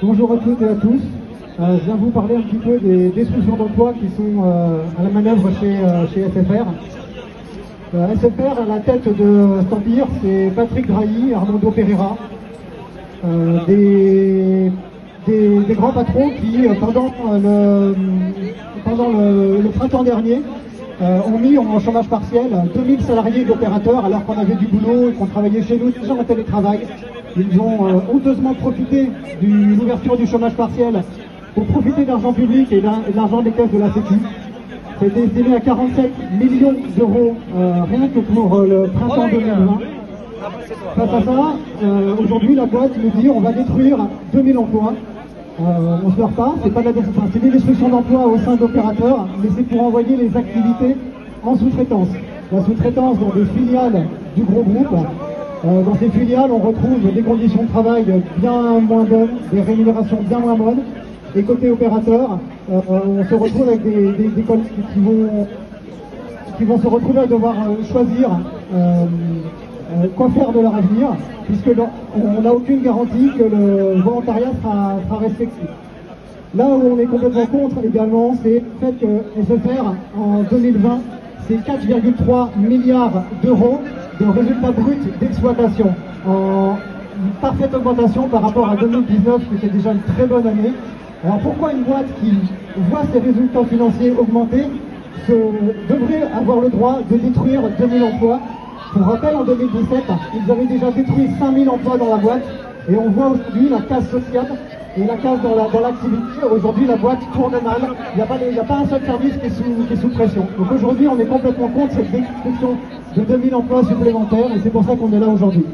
Bonjour à toutes et à tous. Euh, je viens vous parler un petit peu des destructions d'emplois qui sont euh, à la manœuvre chez, euh, chez SFR. SFR, à la tête de cet empire, c'est Patrick Drahi, Armando Pereira, des, des, grands patrons qui, pendant le, printemps dernier, ont mis en chômage partiel 2000 salariés d'opérateurs alors qu'on avait du boulot et qu'on travaillait chez nous déjà en télétravail. Ils ont euh, honteusement profité de l'ouverture du chômage partiel pour profiter d'argent public et de l'argent des caisses de la Sécu. C'était estimé à 47 millions d'euros euh, rien que pour euh, le printemps 2020. Face à ça, euh, aujourd'hui la boîte nous dit on va détruire 2000 emplois. Euh, on se leurre pas, c'est pas de la enfin, c'est des destructions d'emplois au sein d'opérateurs, mais c'est pour envoyer les activités en sous-traitance. La sous-traitance dans des filiales du gros groupe. Euh, dans ces filiales, on retrouve des conditions de travail bien moins bonnes, des rémunérations bien moins bonnes. Et côté opérateur, euh, on se retrouve avec des, des, des collègues qui vont qui vont se retrouver à devoir euh, choisir quoi faire de leur avenir, puisque on n'a aucune garantie que le volontariat sera, sera respecté. Là où on est complètement contre également, c'est le fait que SFR, en 2020, c'est 4,3 milliards d'euros de résultats bruts d'exploitation, en parfaite augmentation par rapport à 2019, qui était déjà une très bonne année. Alors pourquoi une boîte qui voit ses résultats financiers augmenter devrait avoir le droit de détruire 2000 emplois? Pour rappel, en 2017, ils avaient déjà détruit 5000 emplois dans la boîte, et on voit aujourd'hui la casse sociale et la casse dans la- dans l'activité. aujourd'hui, la boîte tourne mal. Il n'y a, pas les- il n'y a pas un seul service qui est sous, qui est sous pression. Donc aujourd'hui, on est complètement contre cette destruction de 2000 emplois supplémentaires, et c'est pour ça qu'on est là aujourd'hui.